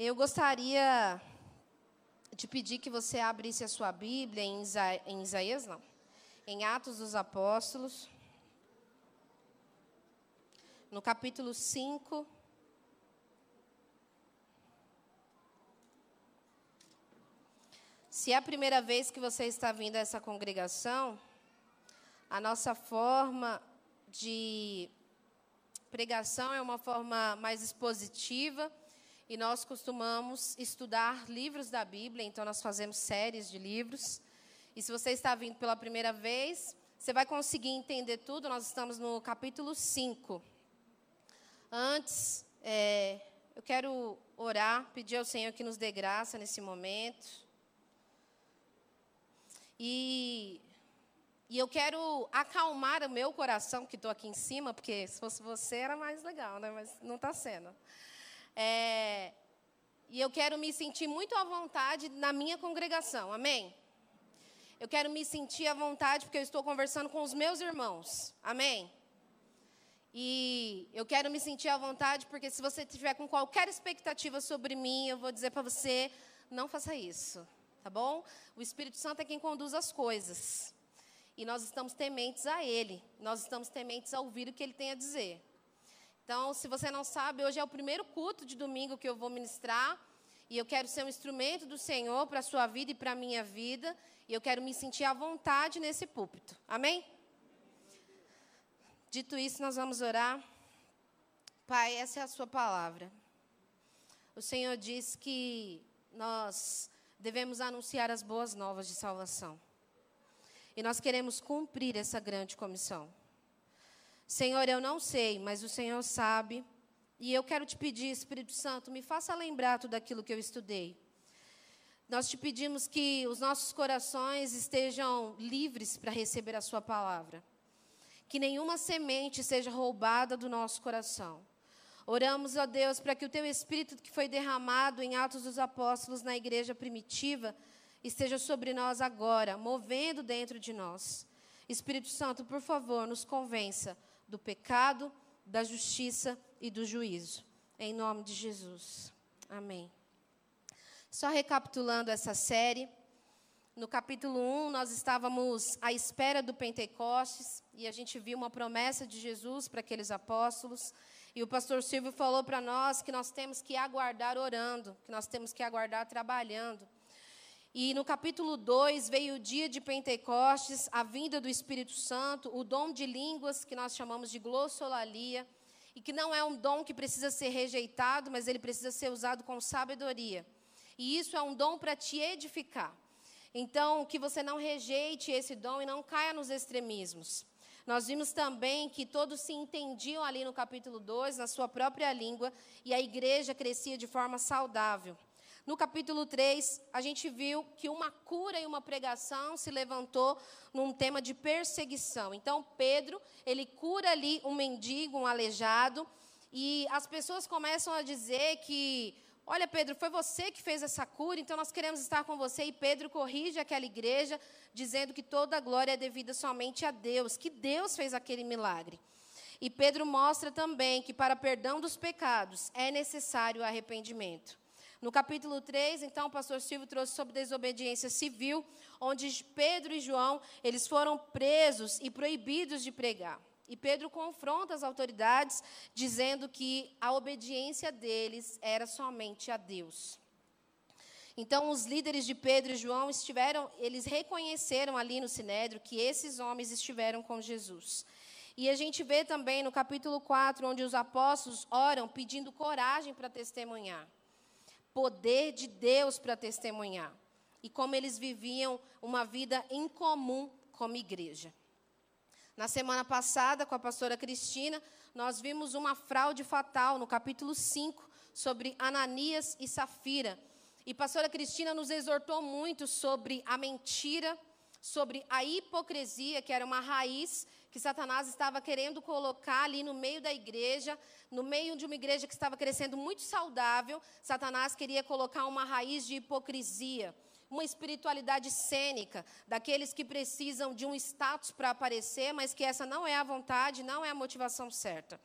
Eu gostaria de pedir que você abrisse a sua Bíblia em, Isa em Isaías, não, em Atos dos Apóstolos, no capítulo 5. Se é a primeira vez que você está vindo a essa congregação, a nossa forma de pregação é uma forma mais expositiva e nós costumamos estudar livros da Bíblia, então nós fazemos séries de livros. E se você está vindo pela primeira vez, você vai conseguir entender tudo. Nós estamos no capítulo 5. Antes, é, eu quero orar, pedir ao Senhor que nos dê graça nesse momento. E, e eu quero acalmar o meu coração, que estou aqui em cima, porque se fosse você era mais legal, né? mas não está sendo. É, e eu quero me sentir muito à vontade na minha congregação, amém? Eu quero me sentir à vontade porque eu estou conversando com os meus irmãos, amém? E eu quero me sentir à vontade porque se você tiver com qualquer expectativa sobre mim, eu vou dizer para você, não faça isso, tá bom? O Espírito Santo é quem conduz as coisas. E nós estamos tementes a Ele, nós estamos tementes a ouvir o que Ele tem a dizer. Então, se você não sabe, hoje é o primeiro culto de domingo que eu vou ministrar. E eu quero ser um instrumento do Senhor para a sua vida e para a minha vida. E eu quero me sentir à vontade nesse púlpito. Amém? Dito isso, nós vamos orar. Pai, essa é a sua palavra. O Senhor diz que nós devemos anunciar as boas novas de salvação. E nós queremos cumprir essa grande comissão. Senhor, eu não sei, mas o Senhor sabe. E eu quero te pedir, Espírito Santo, me faça lembrar tudo aquilo que eu estudei. Nós te pedimos que os nossos corações estejam livres para receber a Sua palavra. Que nenhuma semente seja roubada do nosso coração. Oramos, ó Deus, para que o Teu Espírito que foi derramado em Atos dos Apóstolos na igreja primitiva esteja sobre nós agora, movendo dentro de nós. Espírito Santo, por favor, nos convença do pecado, da justiça e do juízo. Em nome de Jesus. Amém. Só recapitulando essa série, no capítulo 1, nós estávamos à espera do Pentecostes e a gente viu uma promessa de Jesus para aqueles apóstolos. E o pastor Silvio falou para nós que nós temos que aguardar orando, que nós temos que aguardar trabalhando. E no capítulo 2 veio o dia de Pentecostes, a vinda do Espírito Santo, o dom de línguas, que nós chamamos de glossolalia, e que não é um dom que precisa ser rejeitado, mas ele precisa ser usado com sabedoria. E isso é um dom para te edificar. Então, que você não rejeite esse dom e não caia nos extremismos. Nós vimos também que todos se entendiam ali no capítulo 2, na sua própria língua, e a igreja crescia de forma saudável. No capítulo 3, a gente viu que uma cura e uma pregação se levantou num tema de perseguição. Então, Pedro, ele cura ali um mendigo, um aleijado, e as pessoas começam a dizer que, olha, Pedro, foi você que fez essa cura, então nós queremos estar com você. E Pedro corrige aquela igreja, dizendo que toda a glória é devida somente a Deus, que Deus fez aquele milagre. E Pedro mostra também que para perdão dos pecados é necessário arrependimento. No capítulo 3, então, o pastor Silvio trouxe sobre desobediência civil, onde Pedro e João, eles foram presos e proibidos de pregar. E Pedro confronta as autoridades, dizendo que a obediência deles era somente a Deus. Então, os líderes de Pedro e João estiveram, eles reconheceram ali no Sinédrio que esses homens estiveram com Jesus. E a gente vê também no capítulo 4, onde os apóstolos oram pedindo coragem para testemunhar poder de Deus para testemunhar. E como eles viviam uma vida em comum como igreja. Na semana passada, com a pastora Cristina, nós vimos uma fraude fatal no capítulo 5 sobre Ananias e Safira. E a pastora Cristina nos exortou muito sobre a mentira, sobre a hipocrisia, que era uma raiz que Satanás estava querendo colocar ali no meio da igreja, no meio de uma igreja que estava crescendo muito saudável, Satanás queria colocar uma raiz de hipocrisia, uma espiritualidade cênica, daqueles que precisam de um status para aparecer, mas que essa não é a vontade, não é a motivação certa.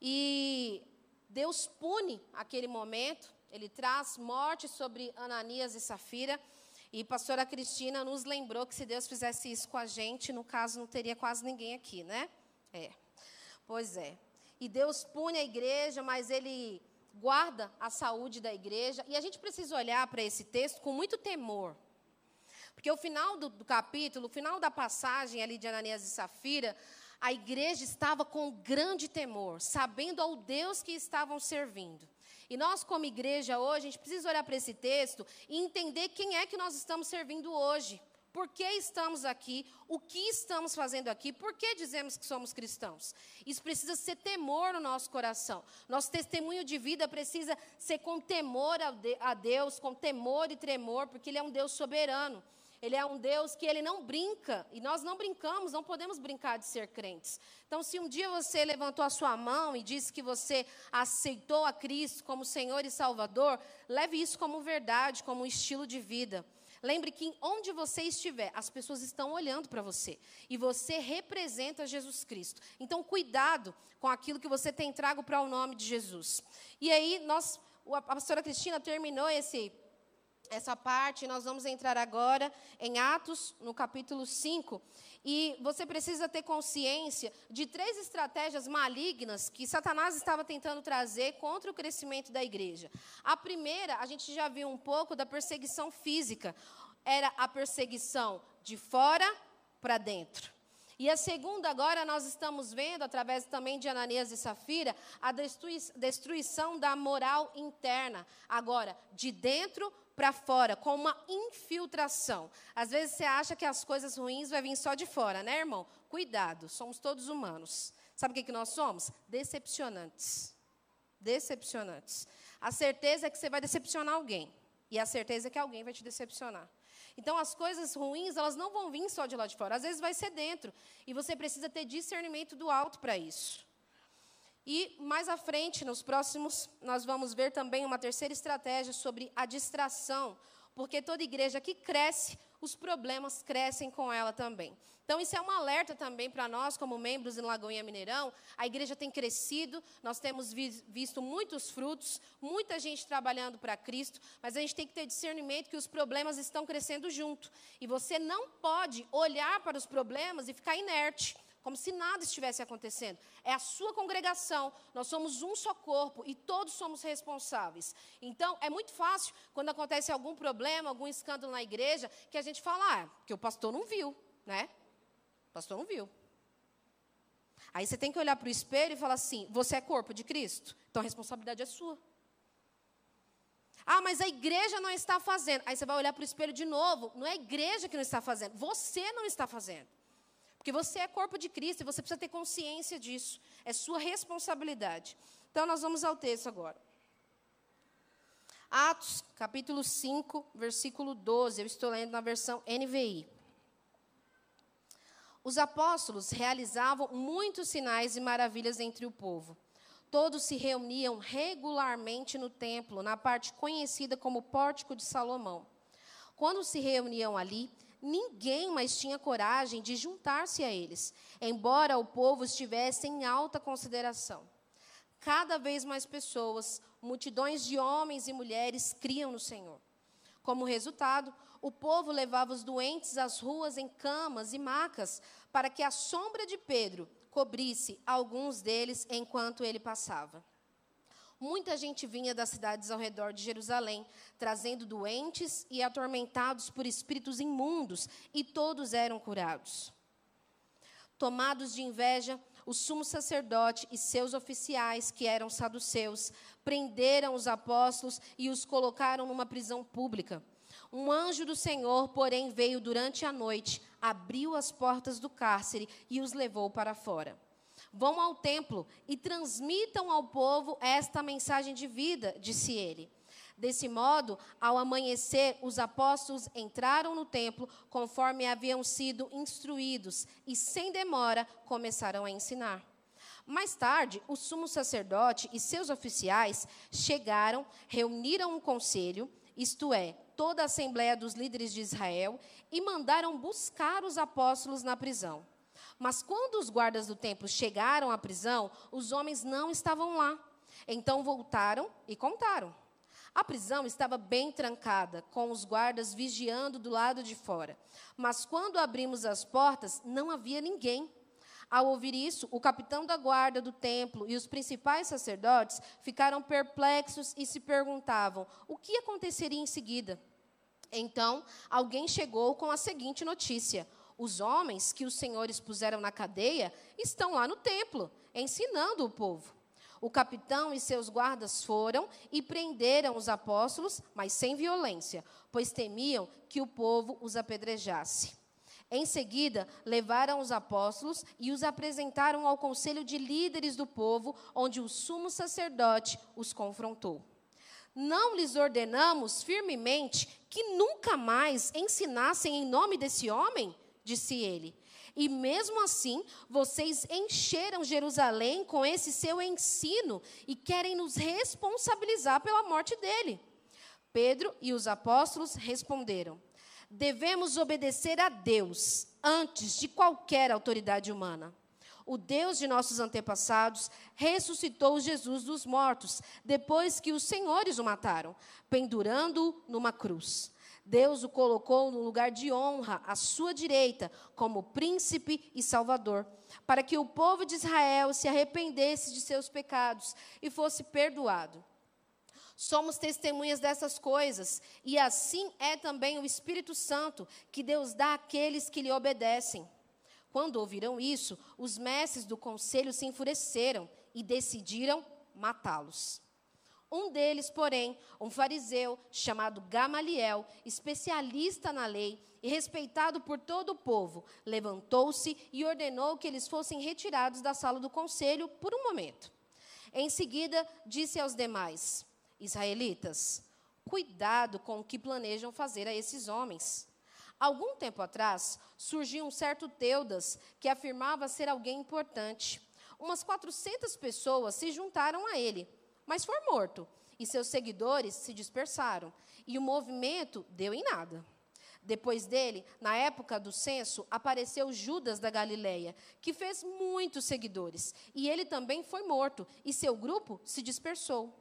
E Deus pune aquele momento, ele traz morte sobre Ananias e Safira. E pastora Cristina nos lembrou que se Deus fizesse isso com a gente, no caso não teria quase ninguém aqui, né? É. Pois é. E Deus pune a igreja, mas ele guarda a saúde da igreja. E a gente precisa olhar para esse texto com muito temor. Porque o final do, do, capítulo, o final da passagem ali de Ananias e Safira, a igreja estava com grande temor, sabendo ao Deus que estavam servindo. E nós, como igreja hoje, a gente precisa olhar para esse texto e entender quem é que nós estamos servindo hoje. Por que estamos aqui? O que estamos fazendo aqui? Por que dizemos que somos cristãos? Isso precisa ser temor no nosso coração. Nosso testemunho de vida precisa ser com temor a Deus, com temor e tremor, porque Ele é um Deus soberano. Ele é um Deus que ele não brinca, e nós não brincamos, não podemos brincar de ser crentes. Então, se um dia você levantou a sua mão e disse que você aceitou a Cristo como Senhor e Salvador, leve isso como verdade, como um estilo de vida. Lembre que onde você estiver, as pessoas estão olhando para você e você representa Jesus Cristo. Então, cuidado com aquilo que você tem trago para o nome de Jesus. E aí, nós, a pastora Cristina terminou esse essa parte, nós vamos entrar agora em Atos, no capítulo 5. E você precisa ter consciência de três estratégias malignas que Satanás estava tentando trazer contra o crescimento da igreja. A primeira, a gente já viu um pouco da perseguição física. Era a perseguição de fora para dentro. E a segunda, agora, nós estamos vendo, através também de Ananias e Safira, a destruição da moral interna. Agora, de dentro para fora, com uma infiltração. Às vezes você acha que as coisas ruins vai vir só de fora, né, irmão? Cuidado, somos todos humanos. Sabe o que, que nós somos? Decepcionantes. Decepcionantes. A certeza é que você vai decepcionar alguém. E a certeza é que alguém vai te decepcionar. Então, as coisas ruins, elas não vão vir só de lá de fora. Às vezes vai ser dentro. E você precisa ter discernimento do alto para isso. E mais à frente, nos próximos, nós vamos ver também uma terceira estratégia sobre a distração, porque toda igreja que cresce, os problemas crescem com ela também. Então, isso é um alerta também para nós, como membros em Lagoinha Mineirão. A igreja tem crescido, nós temos vi visto muitos frutos, muita gente trabalhando para Cristo, mas a gente tem que ter discernimento que os problemas estão crescendo junto. E você não pode olhar para os problemas e ficar inerte como se nada estivesse acontecendo. É a sua congregação, nós somos um só corpo e todos somos responsáveis. Então, é muito fácil, quando acontece algum problema, algum escândalo na igreja, que a gente fala, ah, que o pastor não viu, né? O pastor não viu. Aí você tem que olhar para o espelho e falar assim: você é corpo de Cristo, então a responsabilidade é sua. Ah, mas a igreja não está fazendo. Aí você vai olhar para o espelho de novo. Não é a igreja que não está fazendo, você não está fazendo. Porque você é corpo de Cristo e você precisa ter consciência disso. É sua responsabilidade. Então, nós vamos ao texto agora. Atos, capítulo 5, versículo 12. Eu estou lendo na versão NVI. Os apóstolos realizavam muitos sinais e maravilhas entre o povo. Todos se reuniam regularmente no templo, na parte conhecida como Pórtico de Salomão. Quando se reuniam ali, ninguém mais tinha coragem de juntar-se a eles, embora o povo estivesse em alta consideração. Cada vez mais pessoas, multidões de homens e mulheres, criam no Senhor. Como resultado, o povo levava os doentes às ruas em camas e macas, para que a sombra de Pedro cobrisse alguns deles enquanto ele passava. Muita gente vinha das cidades ao redor de Jerusalém, trazendo doentes e atormentados por espíritos imundos, e todos eram curados. Tomados de inveja, o sumo sacerdote e seus oficiais, que eram saduceus, prenderam os apóstolos e os colocaram numa prisão pública. Um anjo do Senhor, porém, veio durante a noite, abriu as portas do cárcere e os levou para fora. Vão ao templo e transmitam ao povo esta mensagem de vida, disse ele. Desse modo, ao amanhecer, os apóstolos entraram no templo conforme haviam sido instruídos e, sem demora, começaram a ensinar. Mais tarde, o sumo sacerdote e seus oficiais chegaram, reuniram um conselho, isto é, toda a assembleia dos líderes de Israel, e mandaram buscar os apóstolos na prisão. Mas quando os guardas do templo chegaram à prisão, os homens não estavam lá. Então voltaram e contaram. A prisão estava bem trancada, com os guardas vigiando do lado de fora. Mas quando abrimos as portas, não havia ninguém. Ao ouvir isso, o capitão da guarda do templo e os principais sacerdotes ficaram perplexos e se perguntavam o que aconteceria em seguida. Então, alguém chegou com a seguinte notícia: os homens que os senhores puseram na cadeia estão lá no templo, ensinando o povo. O capitão e seus guardas foram e prenderam os apóstolos, mas sem violência, pois temiam que o povo os apedrejasse. Em seguida, levaram os apóstolos e os apresentaram ao conselho de líderes do povo, onde o sumo sacerdote os confrontou. Não lhes ordenamos firmemente que nunca mais ensinassem em nome desse homem? Disse ele. E mesmo assim, vocês encheram Jerusalém com esse seu ensino e querem nos responsabilizar pela morte dele. Pedro e os apóstolos responderam: devemos obedecer a Deus antes de qualquer autoridade humana. O Deus de nossos antepassados ressuscitou Jesus dos mortos, depois que os senhores o mataram, pendurando-o numa cruz. Deus o colocou no lugar de honra, à sua direita, como príncipe e salvador, para que o povo de Israel se arrependesse de seus pecados e fosse perdoado. Somos testemunhas dessas coisas, e assim é também o Espírito Santo que Deus dá àqueles que lhe obedecem. Quando ouviram isso, os mestres do conselho se enfureceram e decidiram matá-los. Um deles, porém, um fariseu chamado Gamaliel, especialista na lei e respeitado por todo o povo, levantou-se e ordenou que eles fossem retirados da sala do conselho por um momento. Em seguida, disse aos demais: Israelitas, cuidado com o que planejam fazer a esses homens. Algum tempo atrás, surgiu um certo Teudas que afirmava ser alguém importante. Umas 400 pessoas se juntaram a ele, mas foi morto, e seus seguidores se dispersaram, e o movimento deu em nada. Depois dele, na época do censo, apareceu Judas da Galileia, que fez muitos seguidores, e ele também foi morto, e seu grupo se dispersou.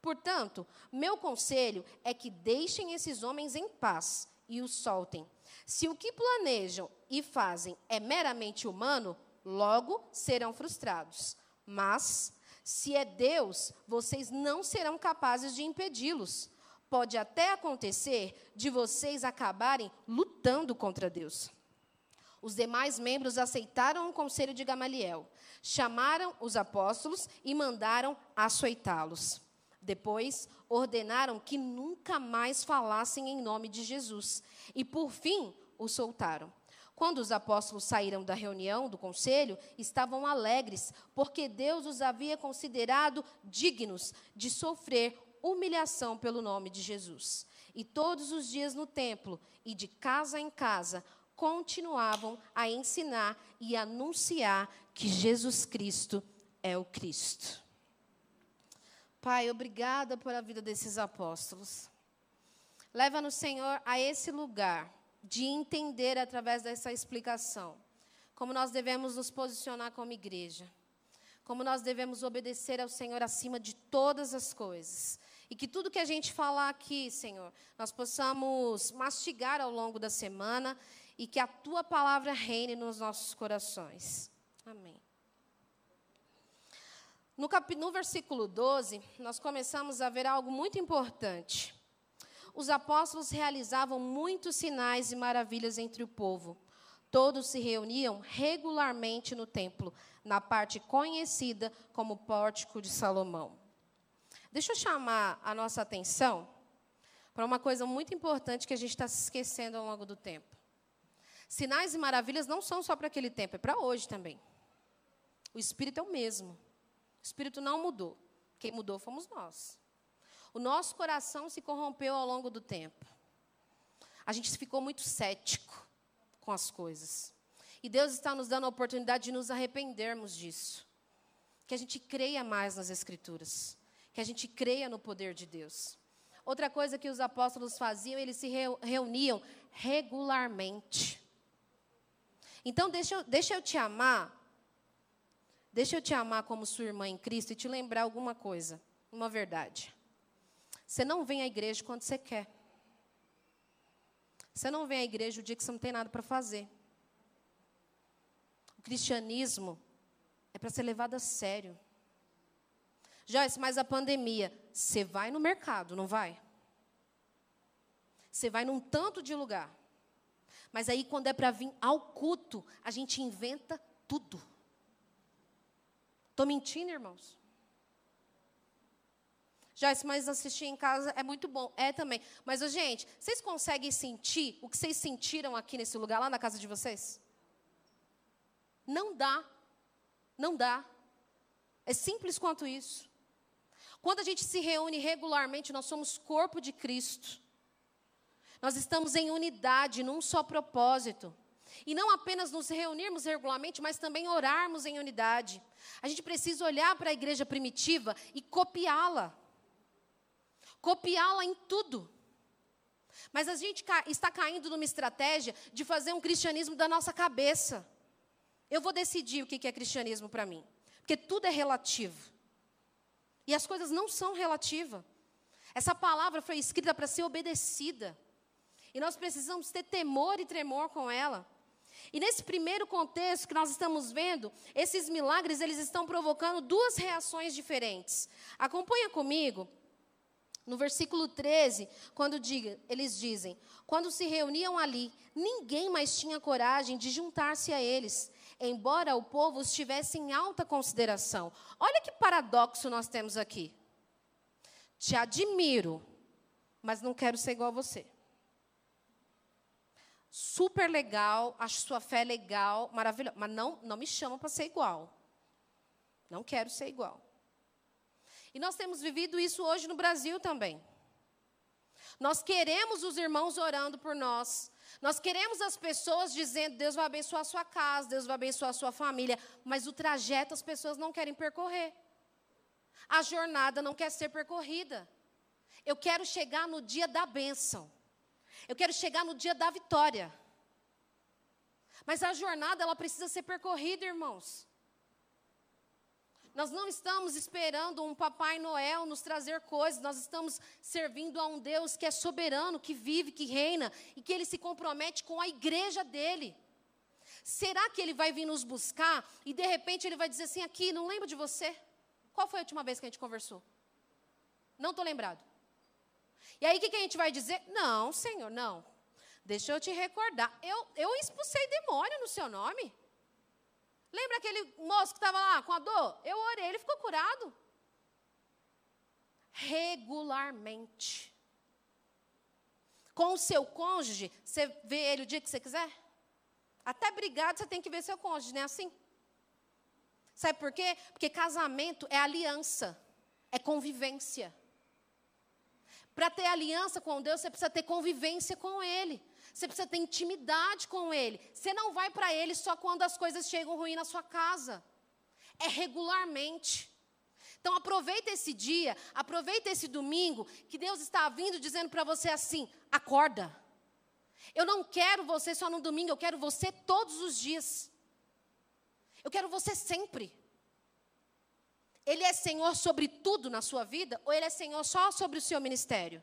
Portanto, meu conselho é que deixem esses homens em paz e os soltem. Se o que planejam e fazem é meramente humano, logo serão frustrados. Mas, se é Deus, vocês não serão capazes de impedi-los. Pode até acontecer de vocês acabarem lutando contra Deus. Os demais membros aceitaram o conselho de Gamaliel, chamaram os apóstolos e mandaram açoitá-los. Depois, ordenaram que nunca mais falassem em nome de Jesus. E, por fim, o soltaram. Quando os apóstolos saíram da reunião do conselho, estavam alegres, porque Deus os havia considerado dignos de sofrer humilhação pelo nome de Jesus. E todos os dias no templo e de casa em casa continuavam a ensinar e anunciar que Jesus Cristo é o Cristo. Pai, obrigada pela vida desses apóstolos. Leva-nos, Senhor, a esse lugar de entender através dessa explicação como nós devemos nos posicionar como igreja, como nós devemos obedecer ao Senhor acima de todas as coisas. E que tudo que a gente falar aqui, Senhor, nós possamos mastigar ao longo da semana e que a tua palavra reine nos nossos corações. Amém. No, cap... no versículo 12, nós começamos a ver algo muito importante. Os apóstolos realizavam muitos sinais e maravilhas entre o povo. Todos se reuniam regularmente no templo, na parte conhecida como Pórtico de Salomão. Deixa eu chamar a nossa atenção para uma coisa muito importante que a gente está se esquecendo ao longo do tempo. Sinais e maravilhas não são só para aquele tempo, é para hoje também. O Espírito é o mesmo. O Espírito não mudou. Quem mudou fomos nós. O nosso coração se corrompeu ao longo do tempo. A gente ficou muito cético com as coisas. E Deus está nos dando a oportunidade de nos arrependermos disso. Que a gente creia mais nas Escrituras. Que a gente creia no poder de Deus. Outra coisa que os apóstolos faziam, eles se reuniam regularmente. Então, deixa eu, deixa eu te amar Deixa eu te amar como sua irmã em Cristo e te lembrar alguma coisa, uma verdade. Você não vem à igreja quando você quer. Você não vem à igreja o dia que você não tem nada para fazer. O cristianismo é para ser levado a sério. Joyce, mas a pandemia, você vai no mercado, não vai? Você vai num tanto de lugar. Mas aí, quando é para vir ao culto, a gente inventa tudo. Estou mentindo, irmãos? Joyce, mas assistir em casa é muito bom. É também. Mas, gente, vocês conseguem sentir o que vocês sentiram aqui nesse lugar, lá na casa de vocês? Não dá. Não dá. É simples quanto isso. Quando a gente se reúne regularmente, nós somos corpo de Cristo. Nós estamos em unidade, num só propósito. E não apenas nos reunirmos regularmente, mas também orarmos em unidade. A gente precisa olhar para a igreja primitiva e copiá-la. Copiá-la em tudo. Mas a gente está caindo numa estratégia de fazer um cristianismo da nossa cabeça. Eu vou decidir o que é cristianismo para mim. Porque tudo é relativo. E as coisas não são relativas. Essa palavra foi escrita para ser obedecida. E nós precisamos ter temor e tremor com ela. E nesse primeiro contexto que nós estamos vendo, esses milagres eles estão provocando duas reações diferentes. Acompanha comigo no versículo 13, quando diga, eles dizem: Quando se reuniam ali, ninguém mais tinha coragem de juntar-se a eles, embora o povo os tivesse em alta consideração. Olha que paradoxo nós temos aqui. Te admiro, mas não quero ser igual a você. Super legal, acho sua fé legal, maravilhosa, mas não, não me chama para ser igual. Não quero ser igual. E nós temos vivido isso hoje no Brasil também. Nós queremos os irmãos orando por nós. Nós queremos as pessoas dizendo: Deus vai abençoar a sua casa, Deus vai abençoar a sua família. Mas o trajeto as pessoas não querem percorrer. A jornada não quer ser percorrida. Eu quero chegar no dia da bênção. Eu quero chegar no dia da vitória. Mas a jornada ela precisa ser percorrida, irmãos. Nós não estamos esperando um Papai Noel nos trazer coisas, nós estamos servindo a um Deus que é soberano, que vive, que reina e que ele se compromete com a igreja dele. Será que ele vai vir nos buscar e de repente ele vai dizer assim: aqui, não lembro de você? Qual foi a última vez que a gente conversou? Não estou lembrado. E aí o que, que a gente vai dizer? Não, Senhor, não. Deixa eu te recordar. Eu, eu expulsei demônio no seu nome. Lembra aquele moço que estava lá com a dor? Eu orei, ele ficou curado. Regularmente. Com o seu cônjuge, você vê ele o dia que você quiser? Até brigado você tem que ver seu cônjuge, não é assim? Sabe por quê? Porque casamento é aliança, é convivência. Para ter aliança com Deus, você precisa ter convivência com Ele. Você precisa ter intimidade com Ele. Você não vai para Ele só quando as coisas chegam ruim na sua casa. É regularmente. Então aproveita esse dia, aproveita esse domingo, que Deus está vindo dizendo para você assim: acorda. Eu não quero você só no domingo, eu quero você todos os dias. Eu quero você sempre. Ele é Senhor sobre tudo na sua vida ou ele é Senhor só sobre o seu ministério?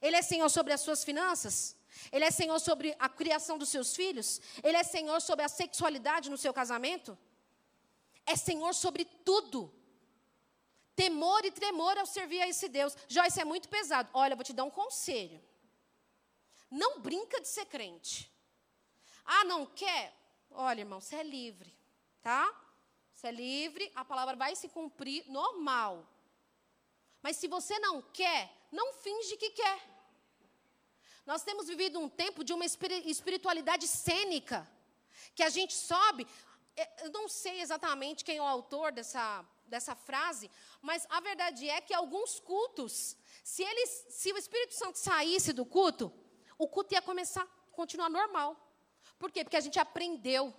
Ele é Senhor sobre as suas finanças? Ele é Senhor sobre a criação dos seus filhos? Ele é Senhor sobre a sexualidade no seu casamento? É Senhor sobre tudo. Temor e tremor ao servir a esse Deus. Joyce é muito pesado. Olha, vou te dar um conselho. Não brinca de ser crente. Ah, não quer? Olha, irmão, você é livre, tá? Você é livre, a palavra vai se cumprir normal. Mas se você não quer, não finge que quer. Nós temos vivido um tempo de uma espiritualidade cênica, que a gente sobe. É, eu não sei exatamente quem é o autor dessa, dessa frase, mas a verdade é que alguns cultos, se, eles, se o Espírito Santo saísse do culto, o culto ia começar continuar normal. Por quê? Porque a gente aprendeu.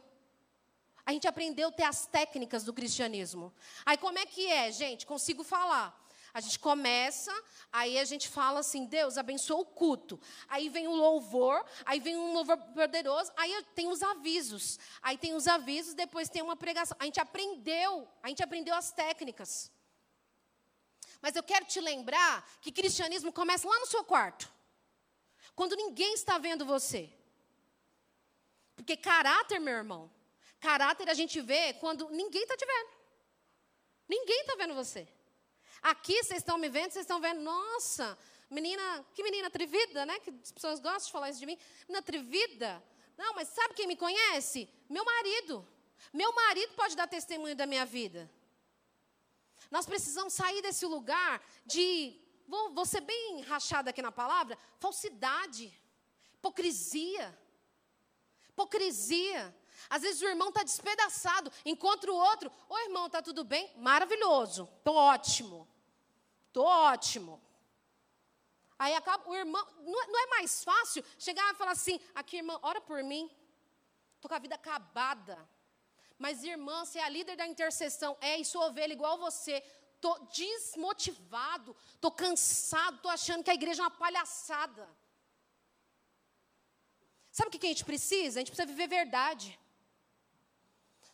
A gente aprendeu a ter as técnicas do cristianismo. Aí como é que é, gente? Consigo falar. A gente começa, aí a gente fala assim: Deus abençoa o culto. Aí vem o louvor, aí vem um louvor poderoso, aí tem os avisos. Aí tem os avisos, depois tem uma pregação. A gente aprendeu, a gente aprendeu as técnicas. Mas eu quero te lembrar que cristianismo começa lá no seu quarto. Quando ninguém está vendo você. Porque caráter, meu irmão, caráter a gente vê quando ninguém está te vendo. Ninguém está vendo você. Aqui vocês estão me vendo, vocês estão vendo, nossa, menina, que menina atrevida, né? Que as pessoas gostam de falar isso de mim. Menina atrevida. Não, mas sabe quem me conhece? Meu marido. Meu marido pode dar testemunho da minha vida. Nós precisamos sair desse lugar de, vou, vou ser bem rachada aqui na palavra, falsidade, hipocrisia. Hipocrisia. Às vezes o irmão está despedaçado, encontra o outro. Ô irmão, está tudo bem? Maravilhoso. Estou ótimo. Estou ótimo. Aí acaba, o irmão, não, é, não é mais fácil chegar e falar assim: aqui, irmã, ora por mim. Estou com a vida acabada. Mas, irmã, você é a líder da intercessão. É, e sou ovelha igual você. Estou desmotivado. Estou cansado. Estou achando que a igreja é uma palhaçada. Sabe o que a gente precisa? A gente precisa viver verdade.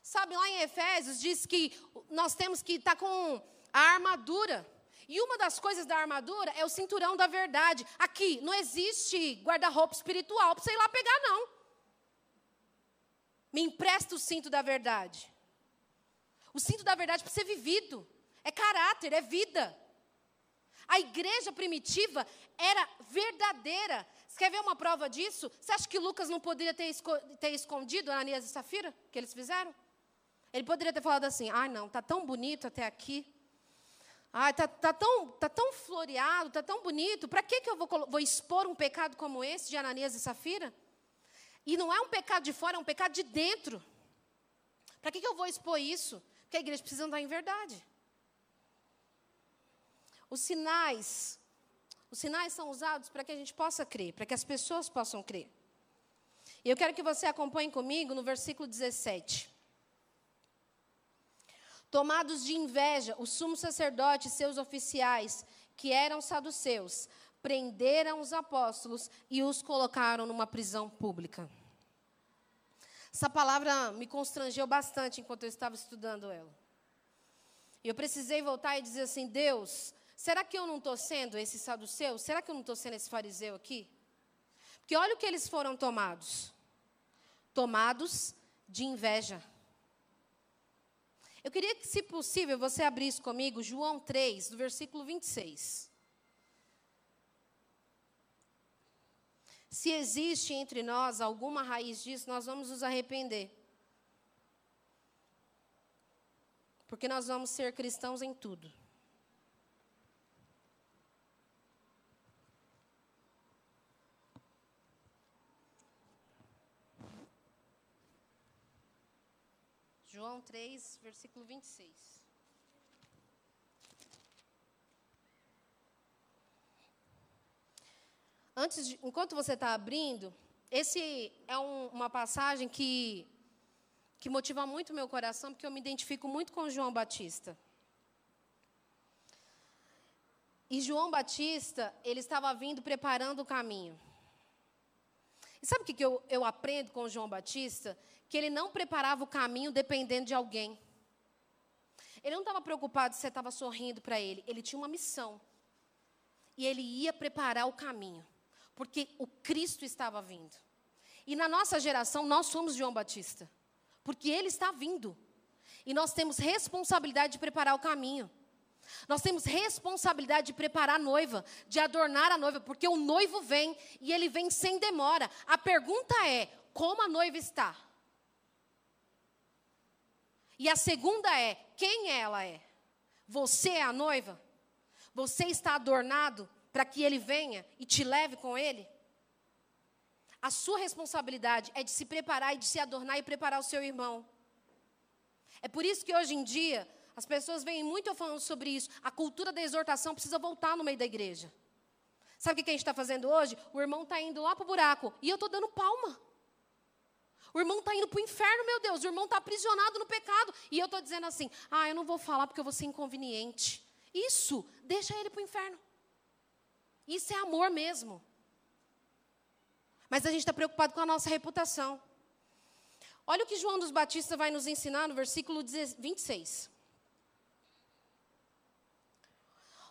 Sabe, lá em Efésios diz que nós temos que estar tá com a armadura. E uma das coisas da armadura é o cinturão da verdade. Aqui não existe guarda-roupa espiritual para você ir lá pegar, não. Me empresta o cinto da verdade. O cinto da verdade para ser vivido. É caráter, é vida. A igreja primitiva era verdadeira. Você quer ver uma prova disso? Você acha que Lucas não poderia ter, esco ter escondido Ananias e Safira, que eles fizeram? Ele poderia ter falado assim: ah, não, está tão bonito até aqui. Ah, está tá tão, tá tão floreado, está tão bonito. Para que, que eu vou, vou expor um pecado como esse de Ananias e Safira? E não é um pecado de fora, é um pecado de dentro. Para que, que eu vou expor isso? Porque a igreja precisa andar em verdade. Os sinais, os sinais são usados para que a gente possa crer, para que as pessoas possam crer. E eu quero que você acompanhe comigo no versículo 17. Tomados de inveja, o sumo sacerdote e seus oficiais, que eram saduceus, prenderam os apóstolos e os colocaram numa prisão pública. Essa palavra me constrangeu bastante enquanto eu estava estudando ela. E eu precisei voltar e dizer assim: Deus, será que eu não estou sendo esse saduceu? Será que eu não estou sendo esse fariseu aqui? Porque olha o que eles foram tomados: tomados de inveja. Eu queria que, se possível, você abrisse comigo João 3, do versículo 26. Se existe entre nós alguma raiz disso, nós vamos nos arrepender. Porque nós vamos ser cristãos em tudo. João 3, versículo 26. Antes de, enquanto você está abrindo, esse é um, uma passagem que, que motiva muito meu coração, porque eu me identifico muito com João Batista. E João Batista, ele estava vindo preparando o caminho. E sabe o que, eu, eu aprendo com João Batista? Que ele não preparava o caminho dependendo de alguém. Ele não estava preocupado se você estava sorrindo para ele. Ele tinha uma missão. E ele ia preparar o caminho porque o Cristo estava vindo. E na nossa geração, nós somos João Batista, porque ele está vindo. E nós temos responsabilidade de preparar o caminho. Nós temos responsabilidade de preparar a noiva, de adornar a noiva, porque o noivo vem e ele vem sem demora. A pergunta é: como a noiva está? E a segunda é: quem ela é? Você é a noiva? Você está adornado para que ele venha e te leve com ele? A sua responsabilidade é de se preparar e de se adornar e preparar o seu irmão. É por isso que hoje em dia as pessoas vêm muito falando sobre isso. A cultura da exortação precisa voltar no meio da igreja. Sabe o que a gente está fazendo hoje? O irmão está indo lá para o buraco e eu estou dando palma. O irmão está indo para o inferno, meu Deus. O irmão está aprisionado no pecado. E eu estou dizendo assim: ah, eu não vou falar porque eu vou ser inconveniente. Isso, deixa ele para o inferno. Isso é amor mesmo. Mas a gente está preocupado com a nossa reputação. Olha o que João dos Batistas vai nos ensinar no versículo 26.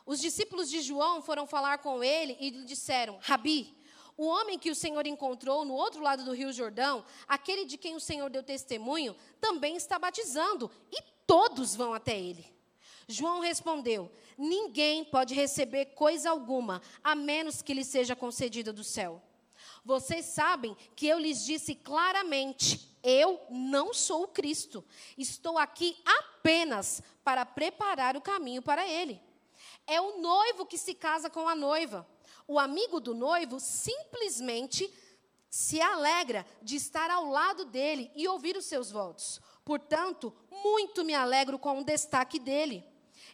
Os discípulos de João foram falar com ele e lhe disseram: Rabi, o homem que o Senhor encontrou no outro lado do rio Jordão, aquele de quem o Senhor deu testemunho, também está batizando, e todos vão até ele. João respondeu: Ninguém pode receber coisa alguma, a menos que lhe seja concedida do céu. Vocês sabem que eu lhes disse claramente: eu não sou o Cristo. Estou aqui apenas para preparar o caminho para ele. É o noivo que se casa com a noiva. O amigo do noivo simplesmente se alegra de estar ao lado dele e ouvir os seus votos. Portanto, muito me alegro com o destaque dele.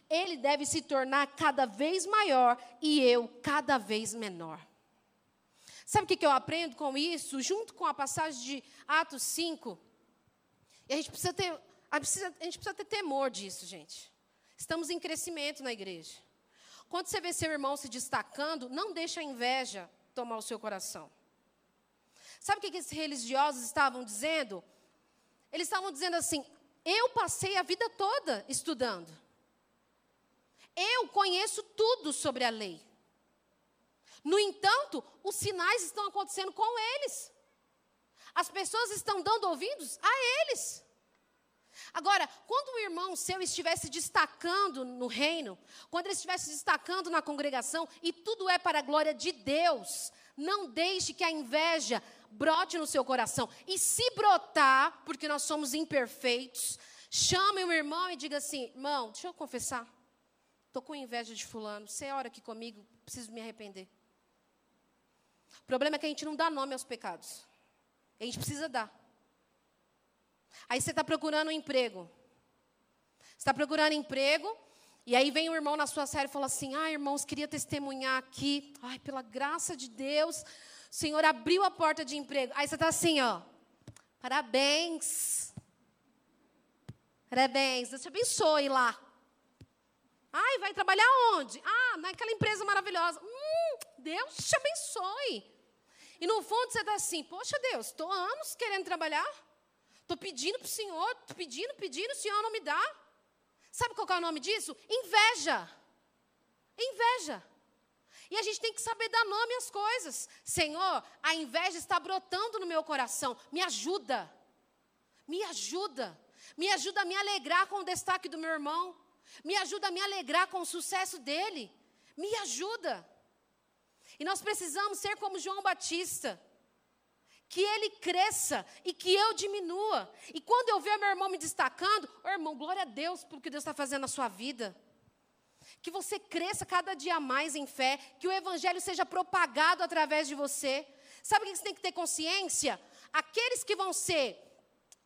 Ele deve se tornar cada vez maior e eu cada vez menor. Sabe o que eu aprendo com isso? Junto com a passagem de Atos 5. E a gente precisa ter, a, a gente precisa ter temor disso, gente. Estamos em crescimento na igreja. Quando você vê seu irmão se destacando, não deixa a inveja tomar o seu coração. Sabe o que esses religiosos estavam dizendo? Eles estavam dizendo assim: eu passei a vida toda estudando. Eu conheço tudo sobre a lei. No entanto, os sinais estão acontecendo com eles. As pessoas estão dando ouvidos a eles. Agora, quando o irmão seu estivesse destacando no reino, quando ele estivesse destacando na congregação, e tudo é para a glória de Deus, não deixe que a inveja brote no seu coração. E se brotar, porque nós somos imperfeitos, chame o irmão e diga assim: irmão, deixa eu confessar. Estou com inveja de fulano. Você ora aqui comigo, preciso me arrepender. O problema é que a gente não dá nome aos pecados. A gente precisa dar. Aí você está procurando um emprego. Você está procurando emprego, e aí vem o irmão na sua série e fala assim: Ah, irmãos, queria testemunhar aqui. Ai, pela graça de Deus, o Senhor abriu a porta de emprego. Aí você está assim, ó. Parabéns. Parabéns. Deus te abençoe lá. Ai, vai trabalhar onde? Ah, naquela empresa maravilhosa. Hum, Deus te abençoe. E no fundo você está assim, poxa Deus, estou anos querendo trabalhar. Estou pedindo para o Senhor, estou pedindo, pedindo, o Senhor não me dá. Sabe qual é o nome disso? Inveja. Inveja. E a gente tem que saber dar nome às coisas. Senhor, a inveja está brotando no meu coração. Me ajuda. Me ajuda. Me ajuda a me alegrar com o destaque do meu irmão. Me ajuda a me alegrar com o sucesso dele. Me ajuda. E nós precisamos ser como João Batista que ele cresça e que eu diminua. E quando eu ver meu irmão me destacando, oh, irmão, glória a Deus pelo que Deus está fazendo na sua vida. Que você cresça cada dia mais em fé, que o evangelho seja propagado através de você. Sabe o que você tem que ter consciência? Aqueles que vão ser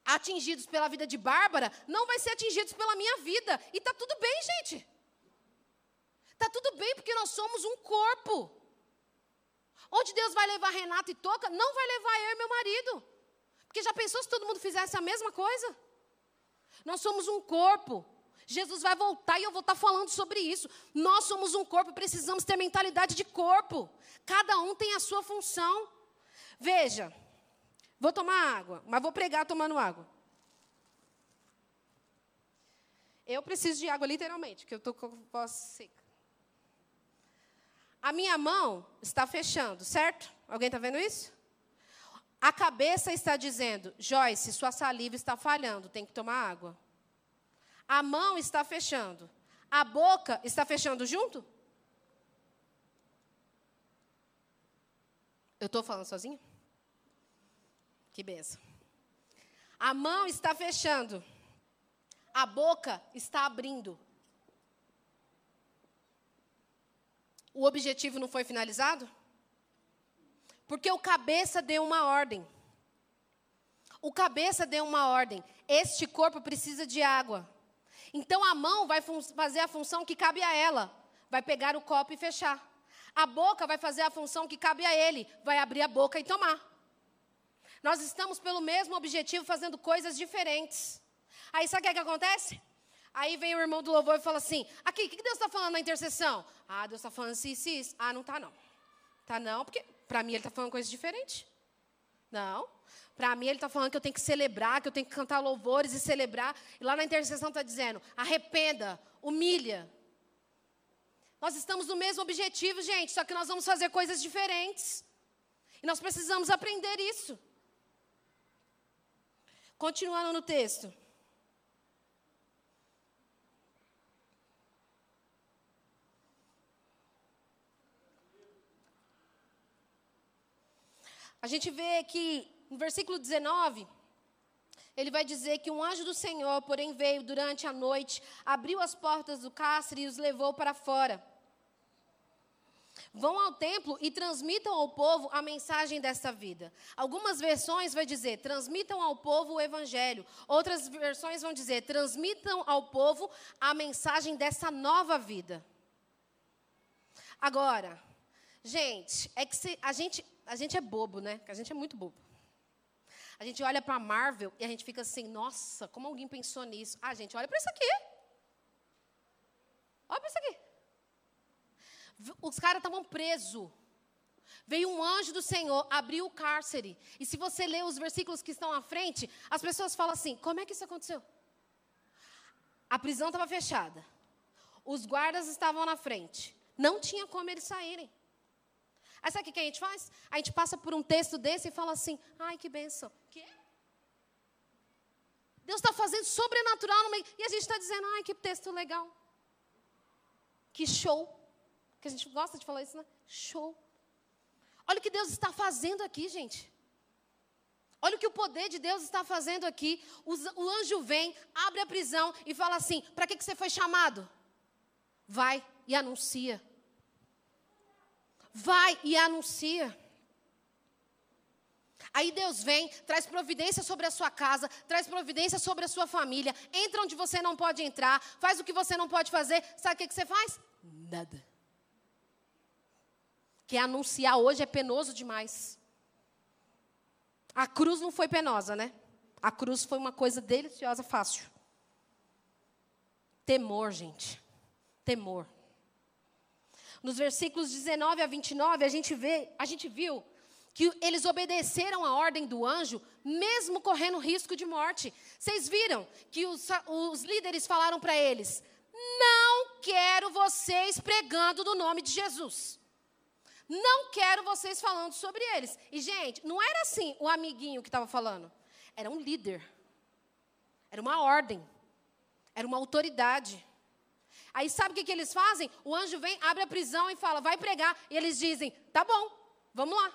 atingidos pela vida de Bárbara, não vai ser atingidos pela minha vida. E está tudo bem, gente. Está tudo bem, porque nós somos um corpo. Onde Deus vai levar Renato e Toca, não vai levar eu e meu marido. Porque já pensou se todo mundo fizesse a mesma coisa? Nós somos um corpo. Jesus vai voltar e eu vou estar falando sobre isso. Nós somos um corpo, precisamos ter mentalidade de corpo. Cada um tem a sua função. Veja, vou tomar água, mas vou pregar tomando água. Eu preciso de água literalmente, porque eu estou com a voz seca. A minha mão está fechando, certo? Alguém está vendo isso? A cabeça está dizendo, Joyce, sua saliva está falhando, tem que tomar água. A mão está fechando. A boca está fechando junto? Eu estou falando sozinha? Que benção. A mão está fechando. A boca está abrindo. O objetivo não foi finalizado? Porque o cabeça deu uma ordem. O cabeça deu uma ordem. Este corpo precisa de água. Então a mão vai fazer a função que cabe a ela. Vai pegar o copo e fechar. A boca vai fazer a função que cabe a ele. Vai abrir a boca e tomar. Nós estamos pelo mesmo objetivo fazendo coisas diferentes. Aí sabe o que, é que acontece? Aí vem o irmão do louvor e fala assim: aqui, o que Deus está falando na intercessão? Ah, Deus está falando assim, sim, sim. Ah, não está não. Tá não, porque para mim ele está falando coisa diferente. Não. Para mim ele está falando que eu tenho que celebrar, que eu tenho que cantar louvores e celebrar. E lá na intercessão está dizendo: arrependa, humilha. Nós estamos no mesmo objetivo, gente, só que nós vamos fazer coisas diferentes. E nós precisamos aprender isso. Continuando no texto. A gente vê que no versículo 19, ele vai dizer que um anjo do Senhor, porém, veio durante a noite, abriu as portas do cárcere e os levou para fora. Vão ao templo e transmitam ao povo a mensagem desta vida. Algumas versões vai dizer: transmitam ao povo o evangelho. Outras versões vão dizer: transmitam ao povo a mensagem dessa nova vida. Agora, gente, é que se, a gente a gente é bobo, né? A gente é muito bobo. A gente olha para a Marvel e a gente fica assim, nossa, como alguém pensou nisso? Ah, gente, olha para isso aqui. Olha para isso aqui. Os caras estavam presos. Veio um anjo do Senhor, abriu o cárcere. E se você ler os versículos que estão à frente, as pessoas falam assim: como é que isso aconteceu? A prisão estava fechada. Os guardas estavam na frente. Não tinha como eles saírem. Aí sabe o que a gente faz? A gente passa por um texto desse e fala assim: ai, que benção. Quê? Deus está fazendo sobrenatural no meio. E a gente está dizendo: ai, que texto legal. Que show. Que a gente gosta de falar isso, né? Show. Olha o que Deus está fazendo aqui, gente. Olha o que o poder de Deus está fazendo aqui. O, anjo vem, abre a prisão e fala assim: para que, que você foi chamado? Vai e anuncia. Vai e anuncia. Aí Deus vem, traz providência sobre a sua casa, traz providência sobre a sua família, entra onde você não pode entrar, faz o que você não pode fazer. Sabe o que, você faz? Nada. Que anunciar hoje é penoso demais. A cruz não foi penosa, né? A cruz foi uma coisa deliciosa, fácil. Temor, gente. Temor. Nos versículos 19 a 29, a gente vê, a gente viu que eles obedeceram a ordem do anjo, mesmo correndo risco de morte. Vocês viram que os, os líderes falaram para eles: Não quero vocês pregando no nome de Jesus. Não quero vocês falando sobre eles. E, gente, não era assim o amiguinho que estava falando. Era um líder. Era uma ordem. Era uma autoridade. Aí sabe o que, que eles fazem? O anjo vem, abre a prisão e fala, vai pregar. E eles dizem, tá bom, vamos lá.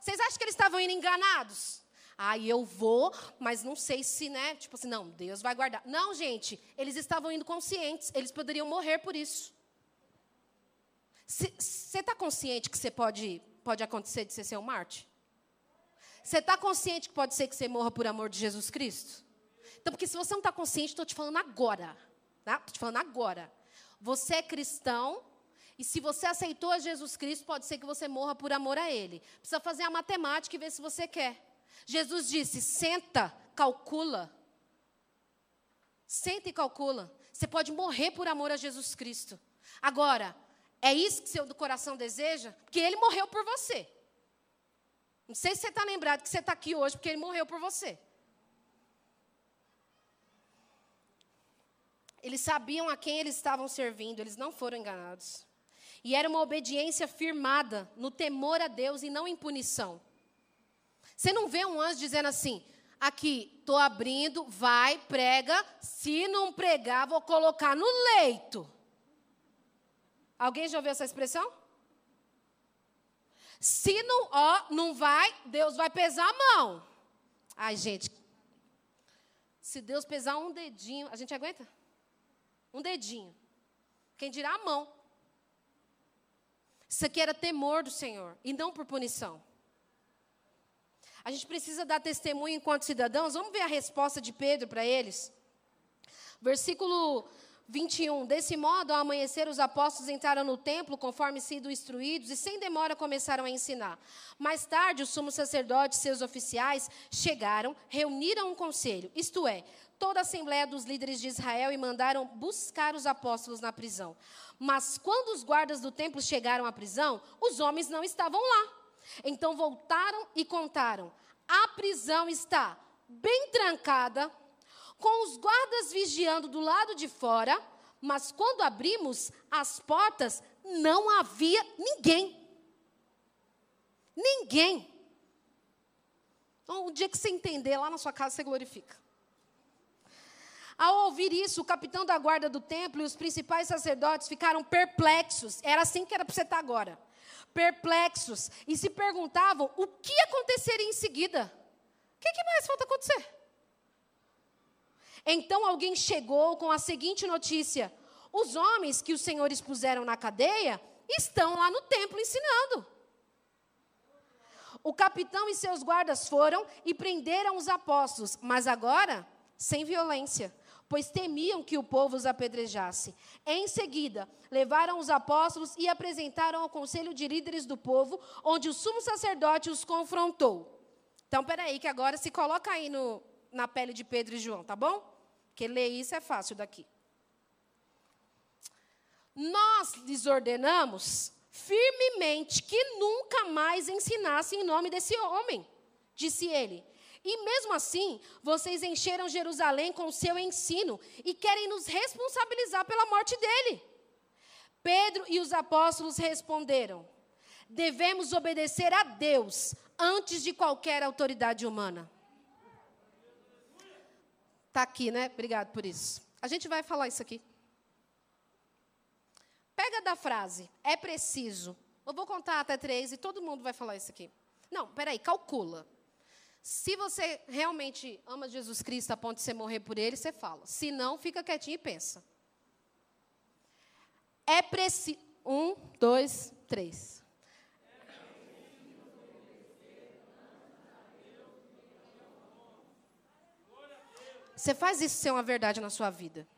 Vocês acham que eles estavam indo enganados? Ah, eu vou, mas não sei se, né? Tipo assim, não, Deus vai guardar. Não, gente, eles estavam indo conscientes, eles poderiam morrer por isso. Você está consciente que você pode, pode acontecer de você ser um Marte? Você está consciente que pode ser que você morra por amor de Jesus Cristo? Então, porque se você não está consciente, estou te falando agora. Estou tá? te falando agora. Você é cristão, e se você aceitou a Jesus Cristo, pode ser que você morra por amor a Ele. Precisa fazer a matemática e ver se você quer. Jesus disse: senta, calcula. Senta e calcula. Você pode morrer por amor a Jesus Cristo. Agora, é isso que seu coração deseja? Porque Ele morreu por você. Não sei se você está lembrado que você está aqui hoje porque Ele morreu por você. Eles sabiam a quem eles estavam servindo, eles não foram enganados. E era uma obediência firmada no temor a Deus e não em punição. Você não vê um anjo dizendo assim: aqui, estou abrindo, vai, prega, se não pregar, vou colocar no leito. Alguém já ouviu essa expressão? Se não, ó, não vai, Deus vai pesar a mão. Ai, gente, se Deus pesar um dedinho, a gente aguenta? Um dedinho. Quem dirá a mão. Isso aqui era temor do Senhor e não por punição. A gente precisa dar testemunho enquanto cidadãos. Vamos ver a resposta de Pedro para eles. Versículo 21. Desse modo, ao amanhecer, os apóstolos entraram no templo, conforme sido instruídos, e sem demora começaram a ensinar. Mais tarde, o sumo sacerdote e seus oficiais chegaram, reuniram um conselho, isto é, toda a assembleia dos líderes de Israel, e mandaram buscar os apóstolos na prisão. Mas quando os guardas do templo chegaram à prisão, os homens não estavam lá. Então voltaram e contaram: a prisão está bem trancada com os guardas vigiando do lado de fora, mas quando abrimos as portas, não havia ninguém. Ninguém. Então, o dia que você entender lá na sua casa, você glorifica. Ao ouvir isso, o capitão da guarda do templo e os principais sacerdotes ficaram perplexos. Era assim que era para você estar agora. Perplexos. E se perguntavam o que aconteceria em seguida. O que, que mais falta acontecer? Então alguém chegou com a seguinte notícia: os homens que os senhores puseram na cadeia estão lá no templo ensinando. O capitão e seus guardas foram e prenderam os apóstolos, mas agora sem violência, pois temiam que o povo os apedrejasse. Em seguida, levaram os apóstolos e apresentaram ao conselho de líderes do povo, onde o sumo sacerdote os confrontou. Então, peraí, que agora se coloca aí no, na pele de Pedro e João, tá bom? Porque ler isso é fácil daqui. Nós lhes ordenamos firmemente que nunca mais ensinassem em nome desse homem, disse ele. E mesmo assim, vocês encheram Jerusalém com o seu ensino e querem nos responsabilizar pela morte dele. Pedro e os apóstolos responderam: devemos obedecer a Deus antes de qualquer autoridade humana. Está aqui, né? Obrigado por isso. A gente vai falar isso aqui. Pega da frase, é preciso. Eu vou contar até três e todo mundo vai falar isso aqui. Não, peraí, calcula. Se você realmente ama Jesus Cristo a ponto de você morrer por ele, você fala. Se não, fica quietinho e pensa. É preciso. Um, dois, três. Você faz isso ser uma verdade na sua vida.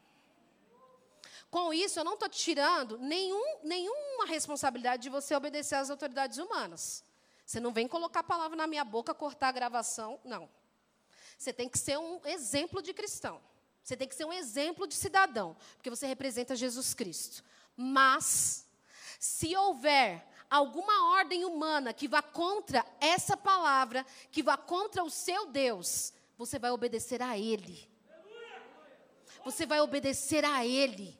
Com isso, eu não estou tirando nenhum, nenhuma responsabilidade de você obedecer às autoridades humanas. Você não vem colocar a palavra na minha boca, cortar a gravação, não. Você tem que ser um exemplo de cristão. Você tem que ser um exemplo de cidadão, porque você representa Jesus Cristo. Mas, se houver alguma ordem humana que vá contra essa palavra, que vá contra o seu Deus, você vai obedecer a Ele. Você vai obedecer a Ele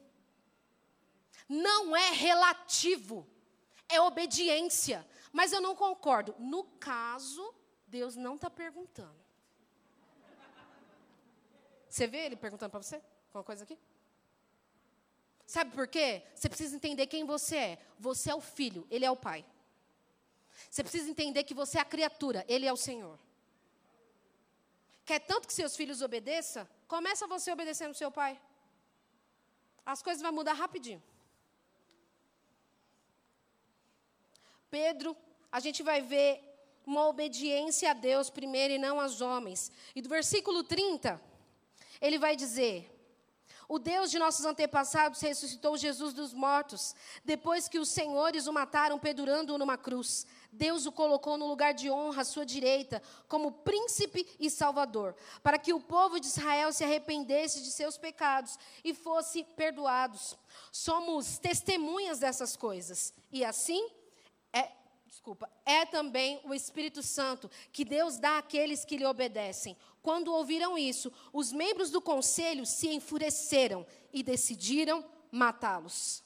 não é relativo, é obediência. Mas eu não concordo. No caso, Deus não está perguntando. Você vê ele perguntando para você? Alguma coisa aqui? Sabe por quê? Você precisa entender quem você é. Você é o filho, ele é o pai. Você precisa entender que você é a criatura, ele é o Senhor. Quer tanto que seus filhos obedeçam? Começa você obedecendo seu pai. As coisas vão mudar rapidinho. Pedro, a gente vai ver uma obediência a Deus primeiro e não aos homens. E do versículo 30, ele vai dizer: O Deus de nossos antepassados ressuscitou Jesus dos mortos, depois que os senhores o mataram pendurando-o numa cruz. Deus o colocou no lugar de honra à sua direita, como príncipe e salvador, para que o povo de Israel se arrependesse de seus pecados e fosse perdoados. Somos testemunhas dessas coisas. E assim desculpa, é também o Espírito Santo que Deus dá àqueles que lhe obedecem. Quando ouviram isso, os membros do conselho se enfureceram e decidiram matá-los.